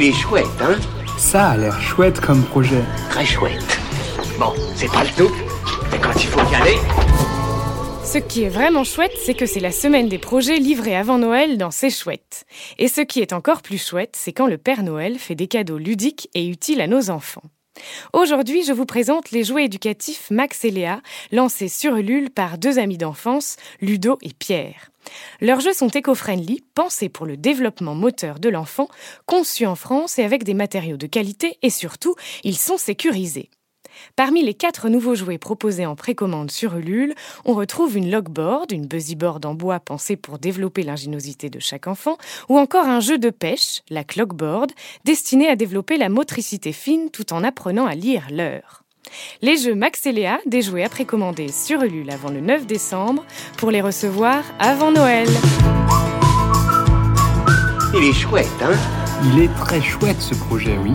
Il est chouette, hein Ça a l'air chouette comme projet. Très chouette. Bon, c'est pas le tout, mais quand il faut y aller... Ce qui est vraiment chouette, c'est que c'est la semaine des projets livrés avant Noël dans C'est chouette. Et ce qui est encore plus chouette, c'est quand le Père Noël fait des cadeaux ludiques et utiles à nos enfants. Aujourd'hui, je vous présente les jouets éducatifs Max et Léa, lancés sur Ulule par deux amis d'enfance, Ludo et Pierre. Leurs jeux sont éco-friendly, pensés pour le développement moteur de l'enfant, conçus en France et avec des matériaux de qualité et surtout, ils sont sécurisés. Parmi les quatre nouveaux jouets proposés en précommande sur Ulule, on retrouve une logboard, une busyboard en bois pensée pour développer l'ingéniosité de chaque enfant, ou encore un jeu de pêche, la clockboard, destiné à développer la motricité fine tout en apprenant à lire l'heure. Les jeux Max et Léa, des jouets à précommander sur Ulule avant le 9 décembre, pour les recevoir avant Noël. Il est chouette, hein? Il est très chouette ce projet, oui.